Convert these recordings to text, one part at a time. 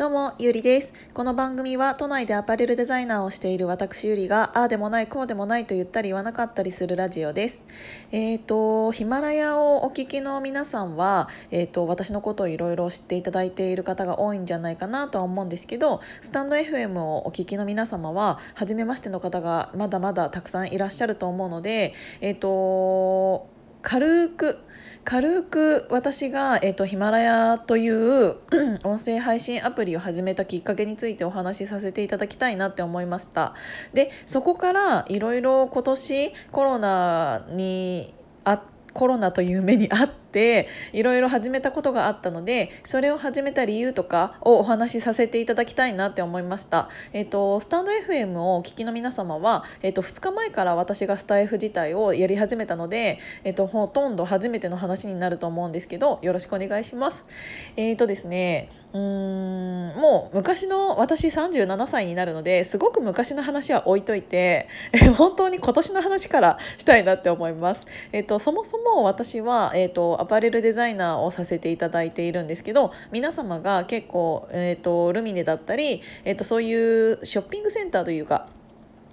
どうも、ゆりです。この番組は都内でアパレルデザイナーをしている私ゆりが、ああでもない、こうでもないと言ったり言わなかったりするラジオです。えっ、と、ヒマラヤをお聞きの皆さんは、えっ、と、私のことをいろいろ知っていただいている方が多いんじゃないかなとは思うんですけど、スタンド FM をお聞きの皆様は、初めましての方がまだまだたくさんいらっしゃると思うので、えっ、と、軽く軽く私が、えーと、ヒマラヤという音声配信アプリを始めたきっかけについてお話しさせていただきたいなって思いました。でそこからいろいろ今年コロナにあコロナという目にあっていろいろ始めたことがあったのでそれを始めた理由とかをお話しさせていただきたいなって思いました、えーと、スタンド FM をお聞きの皆様は、えーと、2日前から私がスタイフ自体をやり始めたので、えーと、ほとんど初めての話になると思うんですけどよろしくお願いしますえーとですねうーんもう昔の私37歳になるのですごく昔の話は置いといて 本当に今年の話からしたいなって思います。えっと、そもそも私は、えっと、アパレルデザイナーをさせていただいているんですけど皆様が結構、えっと、ルミネだったり、えっと、そういうショッピングセンターというか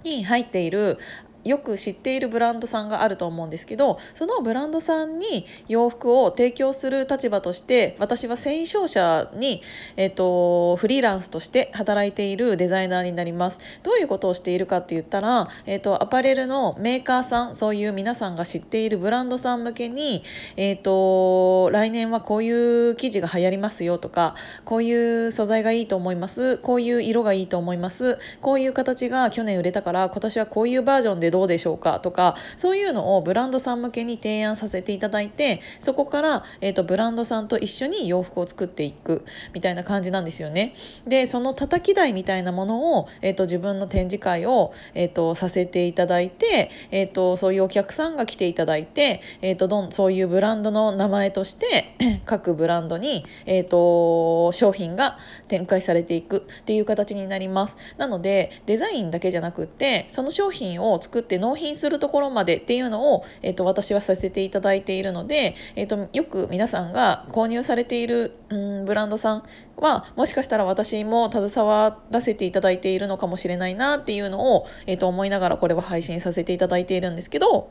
に入っているよく知っているブランドさんがあると思うんですけどそのブランドさんに洋服を提供する立場として私は繊維商社に、えーと、フリーランスとして働いているデザイナーになります。どういうことをしているかって言ったら、えーと、アパレルのメーカーさんそういう皆さんが知っているブランドさん向けに、えーと来年はこういう生地が流行りますよとかこういう素材がいいと思います。こういう色がいいと思います。こういう形が去年売れたから今年はこういうバージョンでどうどうでしょうかとかそういうのをブランドさん向けに提案させていただいてそこから、えーと、ブランドさんと一緒に洋服を作っていくみたいな感じなんですよね。でその叩き台みたいなものを、えーと、自分の展示会を、えーと、させていただいて、えー、とそういうお客さんが来ていただいて、えー、とどんそういうブランドの名前として 各ブランドに、えー、と商品が展開されていくっていう形になります。なのでデザインだけじゃなくってその商品を作作って納品するところまでっていうのを、えーと、私はさせていただいているので、えーと、よく皆さんが購入されている、うん、ブランドさんはもしかしたら私も携わらせていただいているのかもしれないなっていうのを、えーと思いながらこれは配信させていただいているんですけど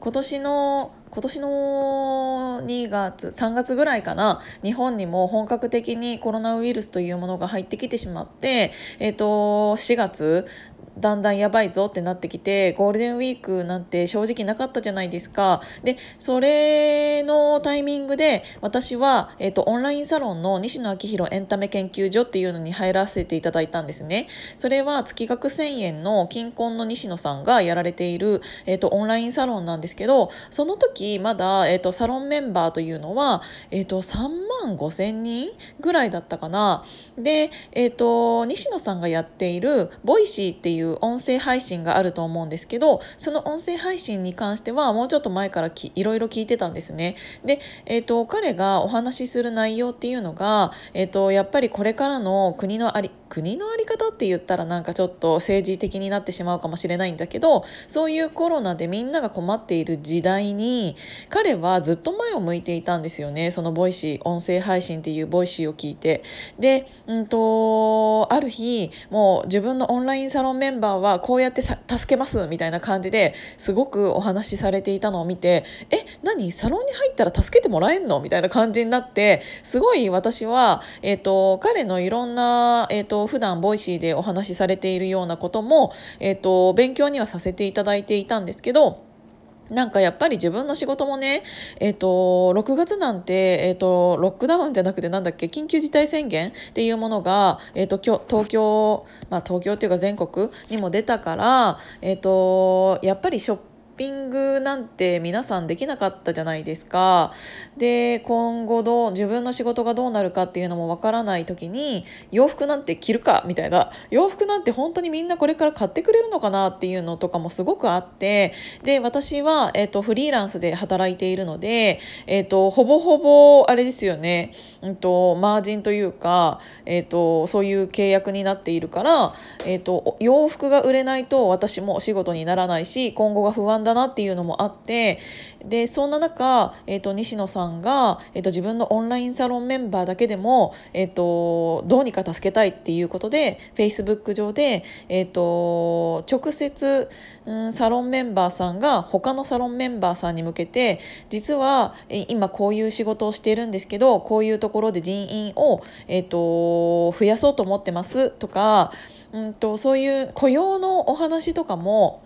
今年の今年の2月3月ぐらいかな日本にも本格的にコロナウイルスというものが入ってきてしまって、えーと、4月だんだんやばいぞってなってきてゴールデンウィークなんて正直なかったじゃないですか。でそれのタイミングで私は、えーと、オンラインサロンの西野昭弘エンタメ研究所っていうのに入らせていただいたんですね。それは月額1000円のキンコンの西野さんがやられている、えーと、オンラインサロンなんですけどその時まだ、えーと、サロンメンバーというのは、えー、と3万5千人ぐらいだったかな。で、えー、と西野さんがやっている Voicy っていうう音声配信があると思うんですけどその音声配信に関してはもうちょっと前からきいろいろ聞いてたんですね。で、えーと、彼がお話しする内容っていうのが、えーと、やっぱりこれからの国のあり国の在り方って言ったらなんかちょっと政治的になってしまうかもしれないんだけどそういうコロナでみんなが困っている時代に彼はずっと前を向いていたんですよねそのボイシー音声配信っていうボイシーを聞いて。で、うんとある日もう自分のオンラインサロンメンバーはこうやって助けますみたいな感じですごくお話しされていたのを見てえ何サロンに入ったら助けてもらえんのみたいな感じになってすごい私は、えーと、彼のいろんな、えーと、普段ボイシーでお話しされているようなことも、えーと勉強にはさせていただいていたんですけどなんかやっぱり自分の仕事もね、えーと、6月なんて、えーと、ロックダウンじゃなくてなんだっけ緊急事態宣言っていうものが、えーと、と東京、まあ、東京っていうか全国にも出たから、えっ、とやっぱりショッピングなんて皆さんできなかったじゃないですか。で今後どう自分の仕事がどうなるかっていうのもわからない時に洋服なんて着るかみたいな。洋服なんて本当にみんなこれから買ってくれるのかなっていうのとかもすごくあって。で私は、えーと、フリーランスで働いているので、えーと、ほぼほぼあれですよね、うんと、マージンというか、えー、とそういう契約になっているから、えー、と洋服が売れないと私もお仕事にならないし今後が不安だだなっていうのもあってでそんな中、えーと、西野さんが、えーと、自分のオンラインサロンメンバーだけでも、えーと、どうにか助けたいっていうことで Facebook 上で、えー、と直接、うん、サロンメンバーさんが他のサロンメンバーさんに向けて実は今こういう仕事をしているんですけどこういうところで人員を、えー、と増やそうと思ってますとか、うん、とそういう雇用のお話とかも、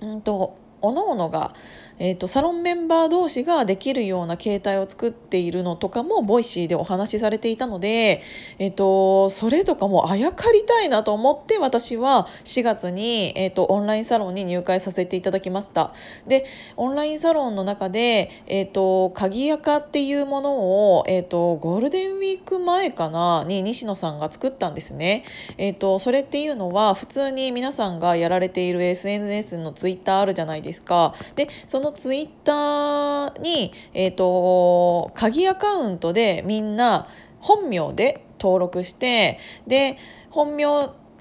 うん、と各々がえーと、サロンメンバー同士ができるような形態を作っているのとかもボイシーでお話しされていたので、えーと、それとかもあやかりたいなと思って私は4月に、えーと、オンラインサロンに入会させていただきました。でオンラインサロンの中で、えー、と鍵垢っていうものを、えー、とゴールデンウィーク前かなに西野さんが作ったんですね、えー、とそれっていうのは普通に皆さんがやられている SNS のツイッターあるじゃないですか。でそののツイッターに、えーと、鍵アカウントでみんな本名で登録してで本名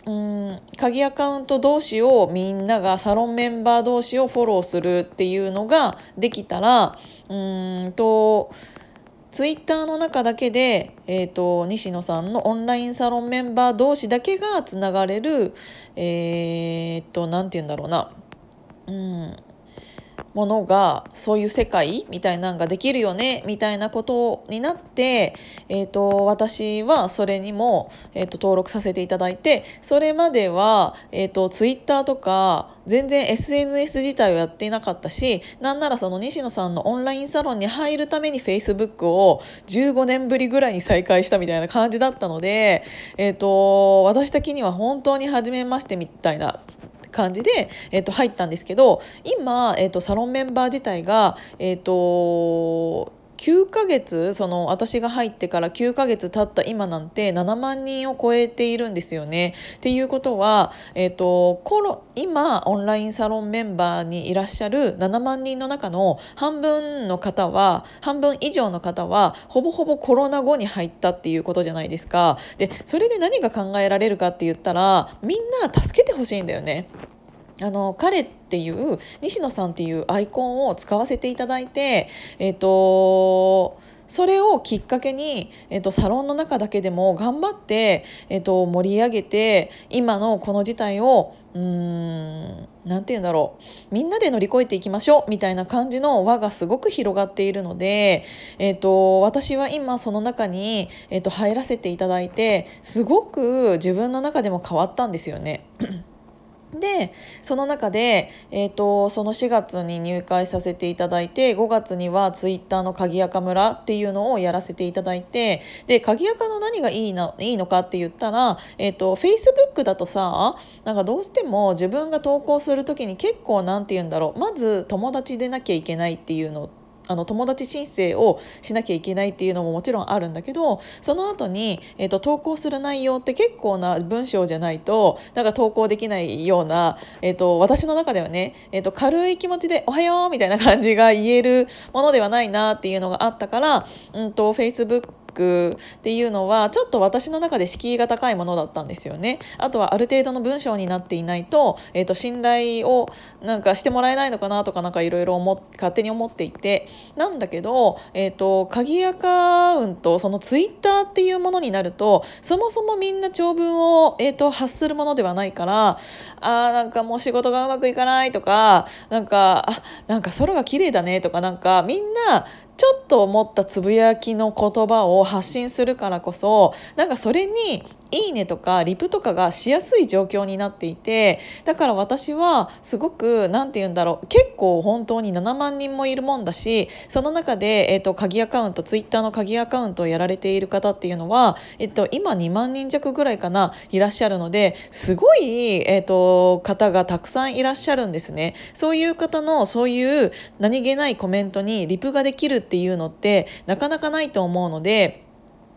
うん鍵アカウント同士をみんながサロンメンバー同士をフォローするっていうのができたらうんとツイッターの中だけで、えーと、西野さんのオンラインサロンメンバー同士だけがつながれるえっ、ー、と何て言うんだろうな、うん、ものがそういう世界みたいなんができるよねみたいなことになって、えーと、私はそれにも、えーと、登録させていただいてそれまでは、えーと、ツイッターとか全然 SNS 自体をやっていなかったしなんならその西野さんのオンラインサロンに入るために Facebook を15年ぶりぐらいに再開したみたいな感じだったので、えー、と私的には本当に初めましてみたいな感じで、えー、と入ったんですけど今、えー、とサロンメンバー自体が、えーと9ヶ月その私が入ってから9ヶ月経った今なんて7万人を超えているんですよね。っていうことは、えーと、コロ今オンラインサロンメンバーにいらっしゃる7万人の中の半分の方は半分以上の方はほぼほぼコロナ後に入ったっていうことじゃないですか。でそれで何が考えられるかって言ったらみんな助けてほしいんだよね。あの彼っていう西野さんっていうアイコンを使わせていただいて、えーと、それをきっかけに、えーと、サロンの中だけでも頑張って、えーと、盛り上げて今のこの事態をうーん何て言うんだろうみんなで乗り越えていきましょうみたいな感じの輪がすごく広がっているので、えーと、私は今その中に、えーと入らせていただいてすごく自分の中でも変わったんですよね。でその中で、えーと、その4月に入会させていただいて5月にはツイッターの鍵垢村っていうのをやらせていただいてで鍵垢の何がいいないいのかって言ったら、えーと、と Facebook だとさなんかどうしても自分が投稿する時に結構何て言うんだろうまず友達でなきゃいけないっていうのってあの友達申請をしなきゃいけないっていうのももちろんあるんだけどその後に、えーと、投稿する内容って結構な文章じゃないとなんか投稿できないような、えーと、私の中ではね、えーと、軽い気持ちで「おはよう」みたいな感じが言えるものではないなっていうのがあったから、うん、と Facebook クっていうのはちょっと私の中で敷居が高いものだったんですよね。あとはある程度の文章になっていないと,、えーと、信頼をなんかしてもらえないのかなとかなんかいろいろ勝手に思っていてなんだけど、えーと、鍵アカウントそのツイッターっていうものになるとそもそもみんな長文を、えーと、発するものではないからあーなんかもう仕事がうまくいかないとかなんかあなんか空が綺麗だねとかなんかみんなちょっと思ったつぶやきの言葉を発信するからこそなんかそれにいいねとかリプとかがしやすい状況になっていてだから私はすごく何て言うんだろう結構本当に7万人もいるもんだしその中で、えーと、鍵アカウントツイッターの鍵アカウントをやられている方っていうのは、えーと、今2万人弱ぐらいかないらっしゃるのですごい、えーと方がたくさんいらっしゃるんですね。そういう方のそういう何気ないコメントにリプができるっていうのってなかなかないと思うので。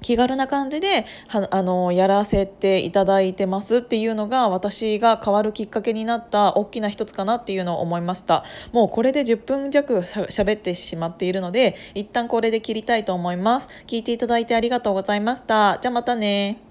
気軽な感じではあのやらせていただいてますっていうのが私が変わるきっかけになった大きな一つかなっていうのを思いました。もうこれで10分弱しゃべってしまっているので一旦これで切りたいと思います。聞いていただいてありがとうございました。じゃあまたね。